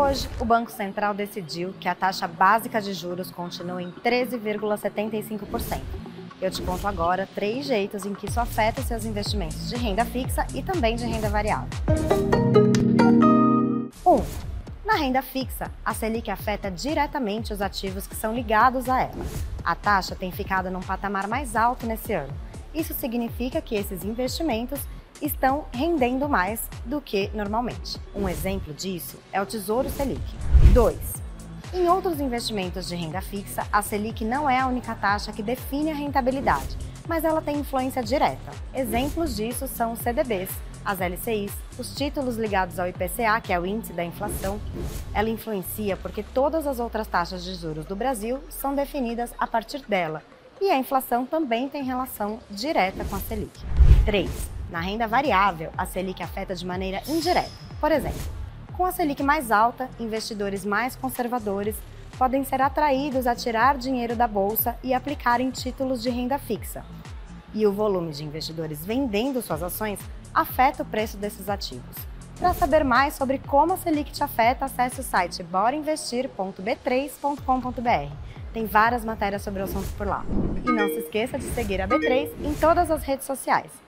Hoje, o Banco Central decidiu que a taxa básica de juros continua em 13,75%. Eu te conto agora três jeitos em que isso afeta seus investimentos de renda fixa e também de renda variável. 1. Um, na renda fixa, a Selic afeta diretamente os ativos que são ligados a ela. A taxa tem ficado num patamar mais alto nesse ano. Isso significa que esses investimentos estão rendendo mais do que normalmente. Um exemplo disso é o Tesouro Selic. 2. Em outros investimentos de renda fixa, a Selic não é a única taxa que define a rentabilidade, mas ela tem influência direta. Exemplos disso são os CDBs, as LCIs, os títulos ligados ao IPCA, que é o índice da inflação. Ela influencia porque todas as outras taxas de juros do Brasil são definidas a partir dela, e a inflação também tem relação direta com a Selic. 3. Na renda variável, a Selic afeta de maneira indireta. Por exemplo, com a Selic mais alta, investidores mais conservadores podem ser atraídos a tirar dinheiro da bolsa e aplicar em títulos de renda fixa. E o volume de investidores vendendo suas ações afeta o preço desses ativos. Para saber mais sobre como a Selic te afeta, acesse o site borainvestir.b3.com.br. Tem várias matérias sobre o assunto por lá. E não se esqueça de seguir a B3 em todas as redes sociais.